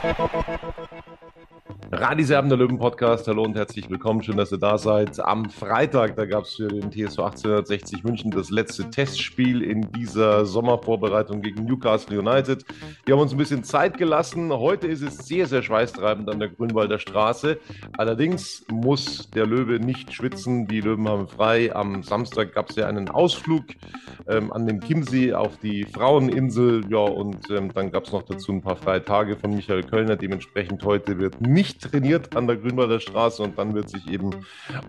Thank you. Radiserben der Löwen Podcast. Hallo und herzlich willkommen. Schön, dass ihr da seid. Am Freitag, da gab es für den TSV 1860 München das letzte Testspiel in dieser Sommervorbereitung gegen Newcastle United. Wir haben uns ein bisschen Zeit gelassen. Heute ist es sehr, sehr schweißtreibend an der Grünwalder Straße. Allerdings muss der Löwe nicht schwitzen. Die Löwen haben frei. Am Samstag gab es ja einen Ausflug ähm, an den Chiemsee auf die Fraueninsel. Ja, und ähm, dann gab es noch dazu ein paar freie Tage von Michael Kölner. Dementsprechend heute wird nicht trainiert an der Grünwalder Straße und dann wird sich eben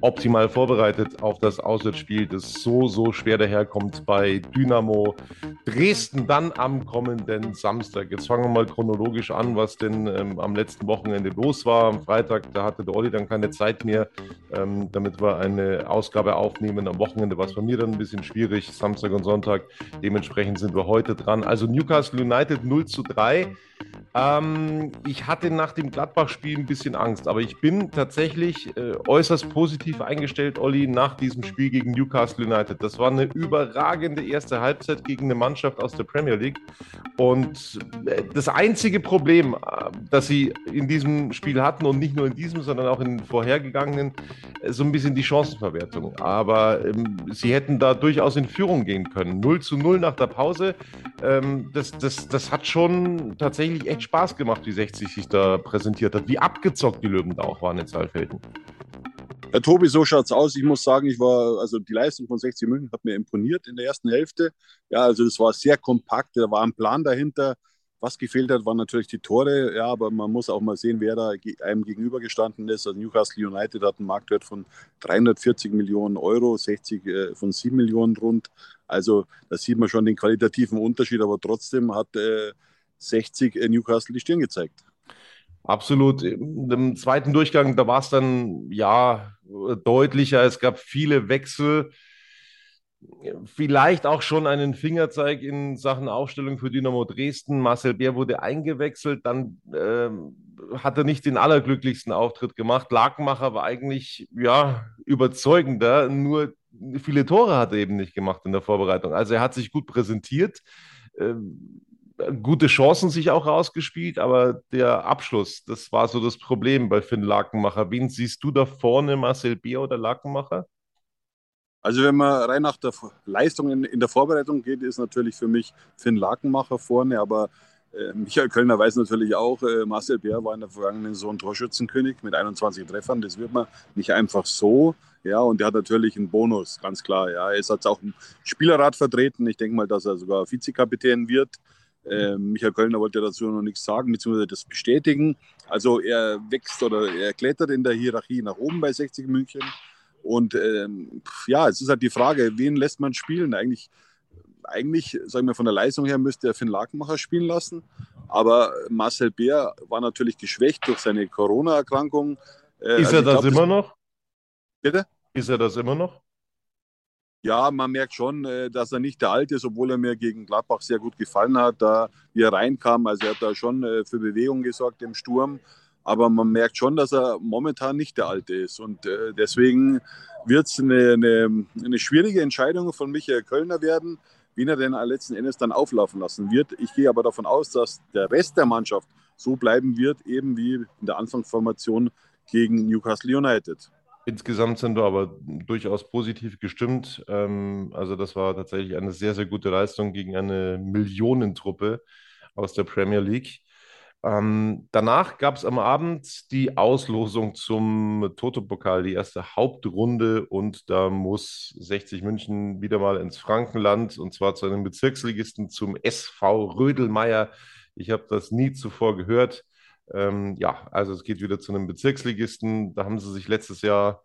optimal vorbereitet auf das Auswärtsspiel, das so, so schwer daherkommt bei Dynamo Dresden dann am kommenden Samstag. Jetzt fangen wir mal chronologisch an, was denn ähm, am letzten Wochenende los war. Am Freitag, da hatte der Olli dann keine Zeit mehr, ähm, damit wir eine Ausgabe aufnehmen. Am Wochenende war es bei mir dann ein bisschen schwierig, Samstag und Sonntag. Dementsprechend sind wir heute dran. Also Newcastle United 0 zu 3. Ähm, ich hatte nach dem Gladbach-Spiel ein bisschen Angst, aber ich bin tatsächlich äh, äußerst positiv eingestellt, Olli, nach diesem Spiel gegen Newcastle United. Das war eine überragende erste Halbzeit gegen eine Mannschaft aus der Premier League. Und äh, das einzige Problem, äh, das sie in diesem Spiel hatten und nicht nur in diesem, sondern auch in den vorhergegangenen, äh, so ein bisschen die Chancenverwertung. Aber ähm, sie hätten da durchaus in Führung gehen können. 0 zu 0 nach der Pause. Ähm, das, das, das hat schon tatsächlich echt Spaß gemacht, wie 60 sich da präsentiert hat. Wie abgezockt die Löwen da auch waren in Saalfelden. Ja, Tobi, so schaut's aus. Ich muss sagen, ich war, also die Leistung von 60 München hat mir imponiert in der ersten Hälfte. Ja, also das war sehr kompakt, da war ein Plan dahinter. Was gefehlt hat, waren natürlich die Tore. Ja, aber man muss auch mal sehen, wer da einem gegenübergestanden ist. Also Newcastle United hat einen Marktwert von 340 Millionen Euro, 60 äh, von 7 Millionen rund. Also da sieht man schon den qualitativen Unterschied, aber trotzdem hat äh, 60 äh, Newcastle die Stirn gezeigt. Absolut. Im zweiten Durchgang, da war es dann ja deutlicher. Es gab viele Wechsel. Vielleicht auch schon einen Fingerzeig in Sachen Aufstellung für Dynamo Dresden. Marcel Bär wurde eingewechselt, dann äh, hat er nicht den allerglücklichsten Auftritt gemacht. Lakenmacher war eigentlich ja überzeugender, nur viele Tore hat er eben nicht gemacht in der Vorbereitung. Also er hat sich gut präsentiert. Ähm, gute Chancen sich auch rausgespielt, aber der Abschluss, das war so das Problem bei Finn Lakenmacher. Wen siehst du da vorne, Marcel Bier oder Lakenmacher? Also wenn man rein nach der Leistung in, in der Vorbereitung geht, ist natürlich für mich Finn Lakenmacher vorne, aber äh, Michael Kölner weiß natürlich auch, äh, Marcel Bär war in der vergangenen Saison Torschützenkönig mit 21 Treffern. Das wird man nicht einfach so. Ja, und er hat natürlich einen Bonus, ganz klar. Ja, er jetzt auch im Spielerrat vertreten. Ich denke mal, dass er sogar Vizekapitän wird. Äh, Michael Kölner wollte dazu noch nichts sagen, beziehungsweise das bestätigen. Also er wächst oder er klettert in der Hierarchie nach oben bei 60 München. Und ähm, ja, es ist halt die Frage, wen lässt man spielen? Eigentlich, eigentlich, sagen wir von der Leistung her, müsste er Finn Lakenmacher spielen lassen. Aber Marcel Bär war natürlich geschwächt durch seine Corona-Erkrankung. Äh, ist also er das glaub, immer noch? Bitte? Ist er das immer noch? Ja, man merkt schon, äh, dass er nicht der Alte ist, obwohl er mir gegen Gladbach sehr gut gefallen hat, da wie er reinkam. Also er hat da schon äh, für Bewegung gesorgt im Sturm. aber man merkt schon, dass er momentan nicht der Alte ist. Und äh, deswegen wird es eine, eine, eine, schwierige Entscheidung von Michael Kölner werden, wen er denn letzten Endes dann auflaufen lassen wird. Ich gehe aber davon aus, dass der Rest der Mannschaft so bleiben wird, eben wie in der Anfangsformation gegen Newcastle United. Insgesamt sind wir aber durchaus positiv gestimmt. Ähm, also das war tatsächlich eine sehr, sehr gute Leistung gegen eine Millionentruppe aus der Premier League. Ähm, danach gab es am Abend die Auslosung zum Toto-Pokal, die erste Hauptrunde. Und da muss 60 München wieder mal ins Frankenland und zwar zu einem Bezirksligisten, zum SV Rödelmeier. Ich habe das nie zuvor gehört. Ähm, ja, also es geht wieder zu einem Bezirksligisten. Da haben sie sich letztes Jahr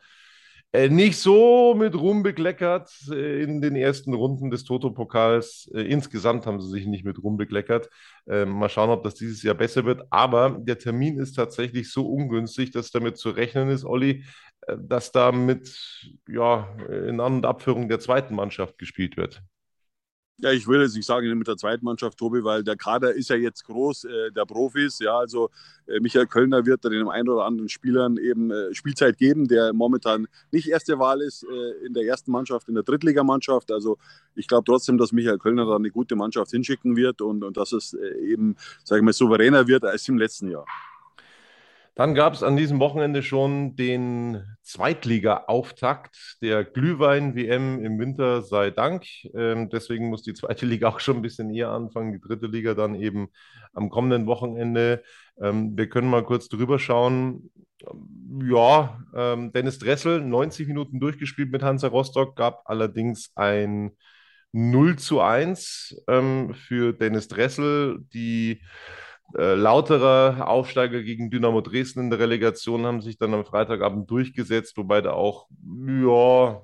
äh, nicht so mit Ruhm bekleckert äh, in den ersten Runden des Toto-Pokals. Äh, insgesamt haben sie sich nicht mit Ruhm bekleckert. Ähm, mal schauen, ob das dieses Jahr besser wird. Aber der Termin ist tatsächlich so ungünstig, dass damit zu rechnen ist, Olli, äh, dass da mit ja, in An- und Abführung der zweiten Mannschaft gespielt wird. Ja, ich will jetzt nicht sagen mit der zweiten Mannschaft, Tobi, weil der Kader ist ja jetzt groß, äh, der Profis. Ja, also äh, Michael Kölner wird da den einen oder anderen Spielern eben äh, Spielzeit geben, der momentan nicht erste Wahl ist äh, in der ersten Mannschaft, in der Drittligamannschaft. Also ich glaube trotzdem, dass Michael Kölner da eine gute Mannschaft hinschicken wird und, und dass es äh, eben, sage ich mal, souveräner wird als im letzten Jahr. Dann gab es an diesem Wochenende schon den Zweitliga-Auftakt der Glühwein-WM im Winter, sei Dank. Ähm, deswegen muss die zweite Liga auch schon ein bisschen eher anfangen, die dritte Liga dann eben am kommenden Wochenende. Ähm, wir können mal kurz drüber schauen. Ja, ähm, Dennis Dressel, 90 Minuten durchgespielt mit Hansa Rostock, gab allerdings ein 0 zu 1 ähm, für Dennis Dressel. Die äh, lautere Aufsteiger gegen Dynamo Dresden in der Relegation haben sich dann am Freitagabend durchgesetzt, wobei da auch, ja,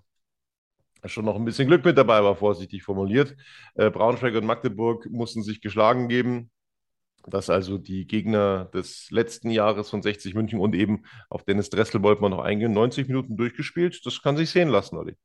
schon noch ein bisschen Glück mit dabei war, vorsichtig formuliert. Äh, Braunschweig und Magdeburg mussten sich geschlagen geben. dass also die Gegner des letzten Jahres von 60 München und eben auf Dennis Dressel wollten wir noch eingehen. 90 Minuten durchgespielt, das kann sich sehen lassen, Olli.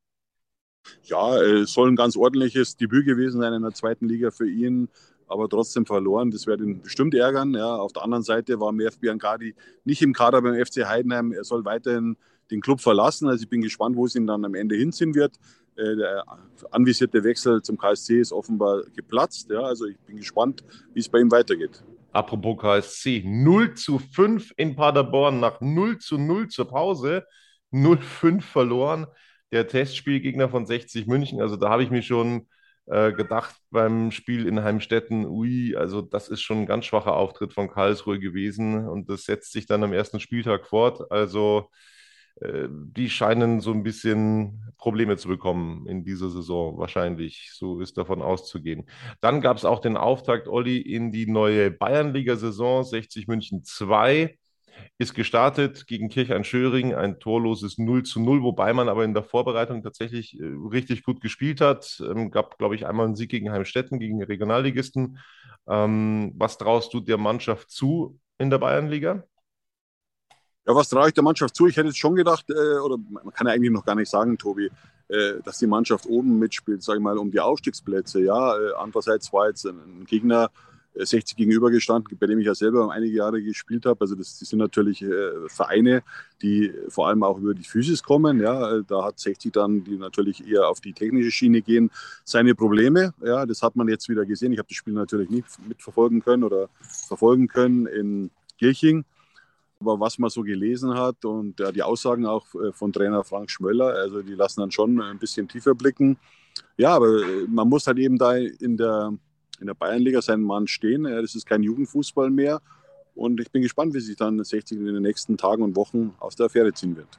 Ja, es soll ein ganz ordentliches Debüt gewesen sein in der zweiten Liga für ihn aber trotzdem verloren. Das wird ihn bestimmt ärgern. Ja. Auf der anderen Seite war Merv Biancardi nicht im Kader beim FC Heidenheim. Er soll weiterhin den Club verlassen. Also ich bin gespannt, wo es ihn dann am Ende hinziehen wird. Äh, der anvisierte Wechsel zum KSC ist offenbar geplatzt. Ja. Also ich bin gespannt, wie es bei ihm weitergeht. Apropos KSC, 0 zu 5 in Paderborn nach 0 zu 0 zur Pause. 0-5 verloren. Der Testspielgegner von 60 München. Also da habe ich mich schon äh, gedacht beim Spiel in Heimstetten, ui, also das ist schon ein ganz schwacher Auftritt von Karlsruhe gewesen und das setzt sich dann am ersten Spieltag fort. Also äh, die scheinen so ein bisschen Probleme zu bekommen in dieser Saison, wahrscheinlich. So ist davon auszugehen. Dann gab es auch den Auftakt, Olli, in die neue Bayernliga-Saison 60 München 2 ist gestartet gegen Kirchheim-Schöring, ein torloses 0 zu 0, wobei man aber in der Vorbereitung tatsächlich äh, richtig gut gespielt hat. Ähm, gab, glaube ich, einmal einen Sieg gegen Heimstetten, gegen Regionalligisten. Ähm, was traust du der Mannschaft zu in der Bayernliga? Ja, was traue ich der Mannschaft zu? Ich hätte jetzt schon gedacht, äh, oder man kann ja eigentlich noch gar nicht sagen, Tobi, äh, dass die Mannschaft oben mitspielt, sage ich mal, um die Aufstiegsplätze. Ja, äh, andererseits war jetzt ein Gegner, 60 gegenüber gestanden, bei dem ich ja selber einige Jahre gespielt habe. Also das, das sind natürlich äh, Vereine, die vor allem auch über die Physis kommen. Ja, da hat 60 dann, die natürlich eher auf die technische Schiene gehen, seine Probleme. Ja, das hat man jetzt wieder gesehen. Ich habe das Spiel natürlich nicht mitverfolgen können oder verfolgen können in Kirching. Aber was man so gelesen hat und ja, die Aussagen auch äh, von Trainer Frank Schmöller, also die lassen dann schon ein bisschen tiefer blicken. Ja, aber äh, man muss halt eben da in der in der Bayernliga seinen Mann stehen. Das ist kein Jugendfußball mehr. Und ich bin gespannt, wie sich dann 60 in den nächsten Tagen und Wochen aus der Affäre ziehen wird.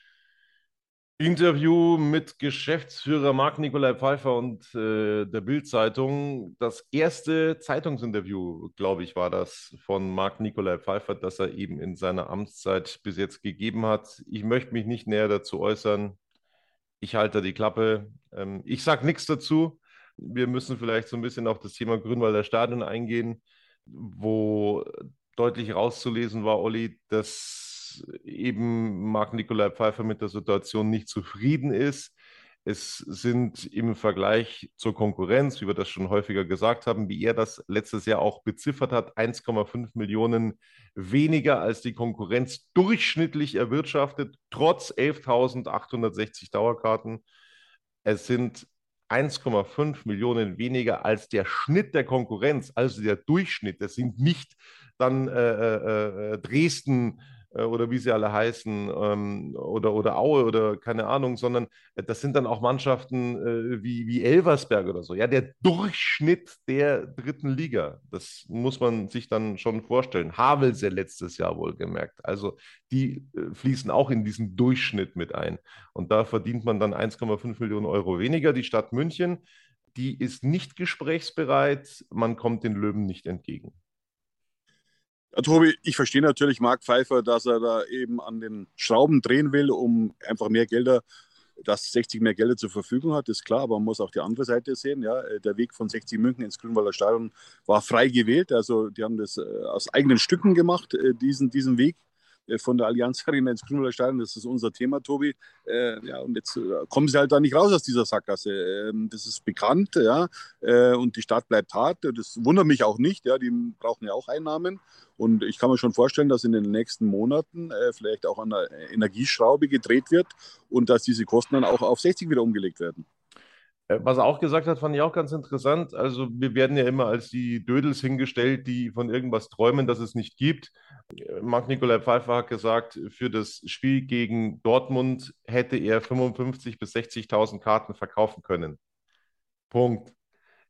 Interview mit Geschäftsführer Marc-Nikolai Pfeiffer und äh, der Bild-Zeitung. Das erste Zeitungsinterview, glaube ich, war das von Marc-Nikolai Pfeiffer, das er eben in seiner Amtszeit bis jetzt gegeben hat. Ich möchte mich nicht näher dazu äußern. Ich halte die Klappe. Ähm, ich sage nichts dazu. Wir müssen vielleicht so ein bisschen auf das Thema Grünwalder Stadion eingehen, wo deutlich rauszulesen war, Olli, dass eben Marc-Nikolai Pfeiffer mit der Situation nicht zufrieden ist. Es sind im Vergleich zur Konkurrenz, wie wir das schon häufiger gesagt haben, wie er das letztes Jahr auch beziffert hat, 1,5 Millionen weniger als die Konkurrenz durchschnittlich erwirtschaftet, trotz 11.860 Dauerkarten. Es sind 1,5 Millionen weniger als der Schnitt der Konkurrenz, also der Durchschnitt. Das sind nicht dann äh, äh, äh Dresden, oder wie sie alle heißen, ähm, oder, oder Aue oder keine Ahnung, sondern äh, das sind dann auch Mannschaften äh, wie, wie Elversberg oder so. Ja, der Durchschnitt der dritten Liga, das muss man sich dann schon vorstellen. Havelse letztes Jahr wohlgemerkt. Also die äh, fließen auch in diesen Durchschnitt mit ein. Und da verdient man dann 1,5 Millionen Euro weniger. Die Stadt München, die ist nicht gesprächsbereit, man kommt den Löwen nicht entgegen. Ja, Tobi, ich verstehe natürlich Marc Pfeiffer, dass er da eben an den Schrauben drehen will, um einfach mehr Gelder, dass 60 mehr Gelder zur Verfügung hat, ist klar, aber man muss auch die andere Seite sehen. Ja, der Weg von 60 München ins Grünwalder Stadion war frei gewählt. Also die haben das äh, aus eigenen Stücken gemacht, äh, diesen, diesen Weg. Äh, von der Allianz Arena ins Grünwalder Stadion. Das ist unser Thema, Tobi. Äh, ja, und jetzt äh, kommen sie halt da nicht raus aus dieser Sackgasse. Ähm, das ist bekannt, ja. Äh, und die Stadt bleibt hart. Das wundert mich auch nicht. Ja, die brauchen ja auch Einnahmen. Und ich kann mir schon vorstellen, dass in den nächsten Monaten äh, vielleicht auch an der Energieschraube gedreht wird und dass diese Kosten dann auch auf 60 wieder umgelegt werden. Äh, was er auch gesagt hat, fand ich auch ganz interessant. Also wir werden ja immer als die Dödels hingestellt, die von irgendwas träumen, das es nicht gibt. Äh, Marc-Nikolai Pfeiffer hat gesagt, für das Spiel gegen Dortmund hätte er 55.000 bis 60.000 Karten verkaufen können. Punkt.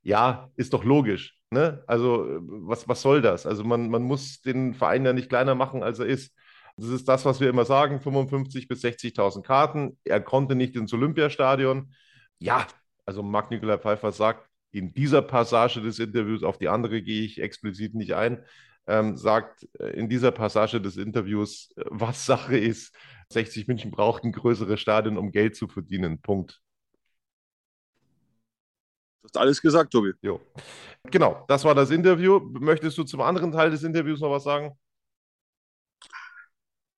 Ja, ist doch logisch. Ne? Also äh, was, was soll das? Also man, man muss den Verein ja nicht kleiner machen, als er ist. Das ist das, was wir immer sagen, 55.000 bis 60.000 Karten. Er konnte nicht ins Olympiastadion. Ja, also Marc-Nikolai Pfeiffer sagt in dieser Passage des Interviews, auf die andere gehe ich explizit nicht ein, ähm, sagt äh, in dieser Passage des Interviews, äh, was Sache ist. 60 München braucht ein größeres Stadion, um Geld zu verdienen. Punkt. Du hast alles gesagt, Tobi. Jo. Genau, das war das Interview. Möchtest du zum anderen Teil des Interviews noch was sagen?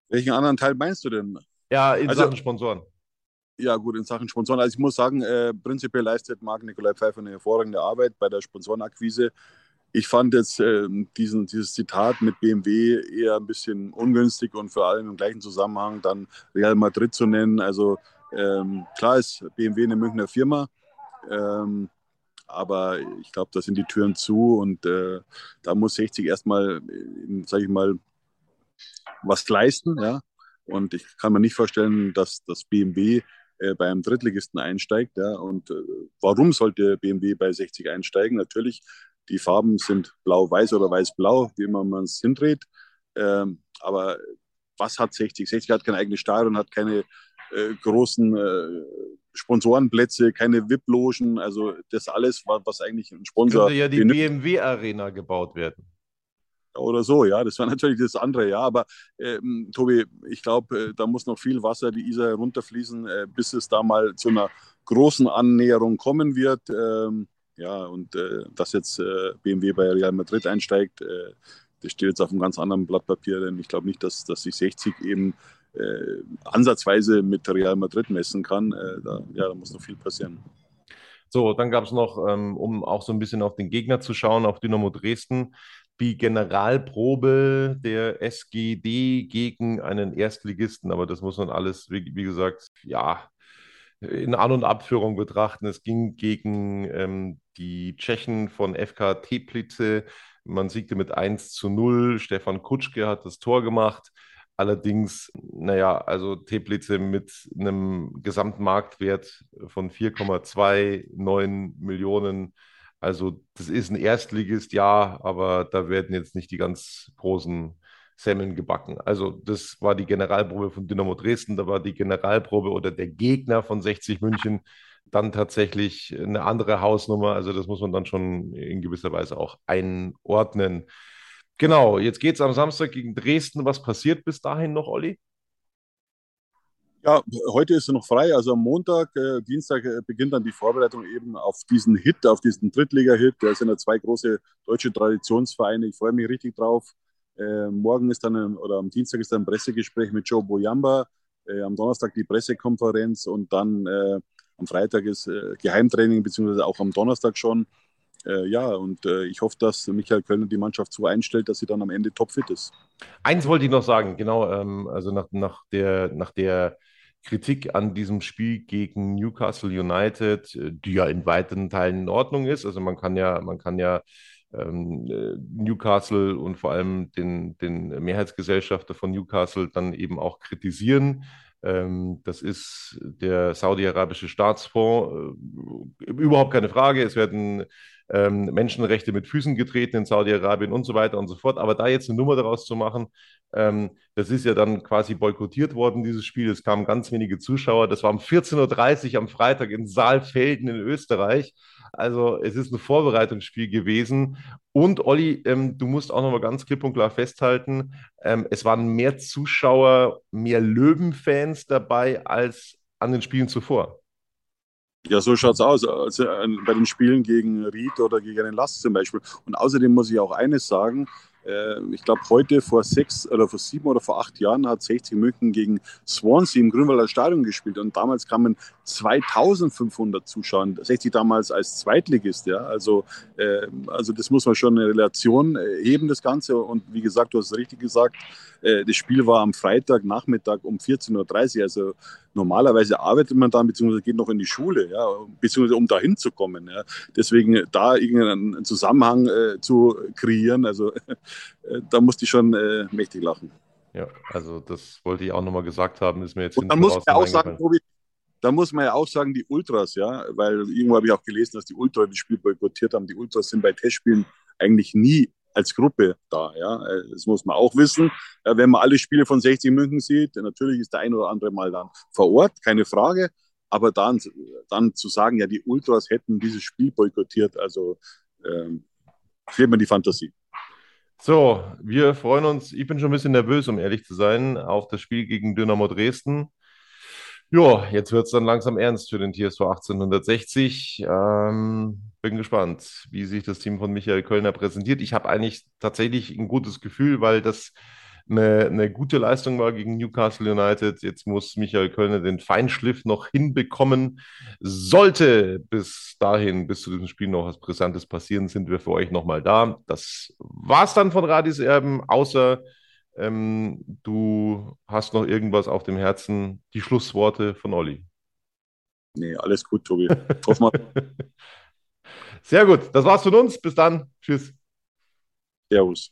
Welchen anderen Teil meinst du denn? Ja, in also, Sachen Sponsoren. Ja, gut, in Sachen Sponsoren. Also ich muss sagen, äh, prinzipiell leistet Marc Nikolai Pfeiffer eine hervorragende Arbeit bei der Sponsorenakquise. Ich fand jetzt äh, diesen, dieses Zitat mit BMW eher ein bisschen ungünstig und vor allem im gleichen Zusammenhang dann Real Madrid zu nennen. Also ähm, klar ist BMW eine Münchner Firma, ähm, aber ich glaube, da sind die Türen zu und äh, da muss 60 erstmal, äh, sage ich mal, was leisten. Ja? Und ich kann mir nicht vorstellen, dass das BMW äh, bei einem Drittligisten einsteigt. Ja. Und äh, warum sollte BMW bei 60 einsteigen? Natürlich, die Farben sind blau-weiß oder weiß-blau, wie immer man es hindreht. Ähm, aber was hat 60? 60 hat kein eigenes Stadion, hat keine äh, großen äh, Sponsorenplätze, keine VIP-Logen, also das alles, was, was eigentlich ein Sponsor. Könnte ja die BMW-Arena gebaut werden oder so, ja. Das war natürlich das andere, ja. Aber ähm, Tobi, ich glaube, äh, da muss noch viel Wasser die Isar herunterfließen, äh, bis es da mal zu einer großen Annäherung kommen wird. Ähm, ja, und äh, dass jetzt äh, BMW bei Real Madrid einsteigt, äh, das steht jetzt auf einem ganz anderen Blatt Papier, denn ich glaube nicht, dass, dass sich 60 eben äh, ansatzweise mit Real Madrid messen kann. Da, ja, da muss noch viel passieren. So, dann gab es noch, ähm, um auch so ein bisschen auf den Gegner zu schauen, auf Dynamo Dresden, die Generalprobe der SGD gegen einen Erstligisten. Aber das muss man alles, wie, wie gesagt, ja, in An- und Abführung betrachten. Es ging gegen ähm, die Tschechen von FK Teplice. Man siegte mit 1 zu 0. Stefan Kutschke hat das Tor gemacht. Allerdings, naja, also Teplice mit einem Gesamtmarktwert von 4,29 Millionen also das ist ein Erstligist, ja, aber da werden jetzt nicht die ganz großen Semmeln gebacken. Also das war die Generalprobe von Dynamo Dresden, da war die Generalprobe oder der Gegner von 60 München dann tatsächlich eine andere Hausnummer. Also das muss man dann schon in gewisser Weise auch einordnen. Genau, jetzt geht es am Samstag gegen Dresden. Was passiert bis dahin noch, Olli? Ja, heute ist er noch frei. Also am Montag, äh, Dienstag äh, beginnt dann die Vorbereitung eben auf diesen Hit, auf diesen Drittliga-Hit. Da sind ja zwei große deutsche Traditionsvereine. Ich freue mich richtig drauf. Äh, morgen ist dann, oder am Dienstag ist dann ein Pressegespräch mit Joe Boyamba. Äh, am Donnerstag die Pressekonferenz und dann äh, am Freitag ist äh, Geheimtraining, beziehungsweise auch am Donnerstag schon. ja, und ich hoffe, dass Michael Kölner die Mannschaft so einstellt, dass sie dann am Ende topfit ist. Eins wollte ich noch sagen, genau, ähm, also nach, nach der, nach der Kritik an diesem Spiel gegen Newcastle United, äh, die ja in weiten Teilen in Ordnung ist. Also man kann ja, man kann ja ähm, äh, Newcastle und vor allem den, den Mehrheitsgesellschafter von Newcastle dann eben auch kritisieren. Ähm, das ist der saudi-arabische Staatsfonds. Äh, überhaupt keine Frage. Es werden ähm, Menschenrechte mit Füßen getreten in Saudi-Arabien und so weiter und so fort. Aber da jetzt eine Nummer daraus zu machen, ähm, das ist ja dann quasi boykottiert worden, dieses Spiel. Es kamen ganz wenige Zuschauer. Das war um 14.30 Uhr am Freitag in Saalfelden in Österreich. Also es ist ein Vorbereitungsspiel gewesen. Und Olli, ähm, du musst auch nochmal ganz klipp und klar festhalten, ähm, es waren mehr Zuschauer, mehr Löwenfans dabei als an den Spielen zuvor. Ja, so schaut es aus. Also bei den Spielen gegen Ried oder gegen den Last zum Beispiel. Und außerdem muss ich auch eines sagen, äh, ich glaube, heute vor sechs oder vor sieben oder vor acht Jahren hat 60 München gegen Swansea im Grünwalder Stadion gespielt und damals kamen 2500 Zuschauer. 60 damals als Zweitligist, ja. Also, äh, also das muss man schon in Relation äh, heben, das Ganze. Und wie gesagt, du hast es richtig gesagt, äh, das Spiel war am Freitag Nachmittag um 14.30 Uhr. Also normalerweise arbeitet man dann, beziehungsweise geht noch in die Schule, ja, beziehungsweise um da hinzukommen. Ja. Deswegen da irgendeinen Zusammenhang äh, zu kreieren, also äh, da musste ich schon äh, mächtig lachen. Ja, also das wollte ich auch nochmal gesagt haben, ist mir jetzt Und dann muss man auch sagen, Tobi, da muss man ja auch sagen, die Ultras, ja, weil irgendwo habe ich auch gelesen, dass die Ultras das Spiel boykottiert haben. Die Ultras sind bei Testspielen eigentlich nie als Gruppe da. Ja, das muss man auch wissen. Wenn man alle Spiele von 60 München sieht, natürlich ist der ein oder andere mal dann vor Ort, keine Frage. Aber dann, dann zu sagen, ja, die Ultras hätten dieses Spiel boykottiert, also ähm, fehlt mir die Fantasie. So, wir freuen uns, ich bin schon ein bisschen nervös, um ehrlich zu sein, auf das Spiel gegen Dynamo Dresden. Ja, jetzt wird es dann langsam ernst für den TSV 1860. Ähm, bin gespannt, wie sich das Team von Michael Kölner präsentiert. Ich habe eigentlich tatsächlich ein gutes Gefühl, weil das eine, eine gute Leistung war gegen Newcastle United. Jetzt muss Michael Kölner den Feinschliff noch hinbekommen. Sollte bis dahin, bis zu diesem Spiel noch was Brisantes passieren, sind wir für euch nochmal da. Das war's dann von Radis Erben, außer ähm, du hast noch irgendwas auf dem Herzen. Die Schlussworte von Olli. Nee, alles gut, Tobi. Hoff mal. Sehr gut. Das war's von uns. Bis dann. Tschüss. Servus.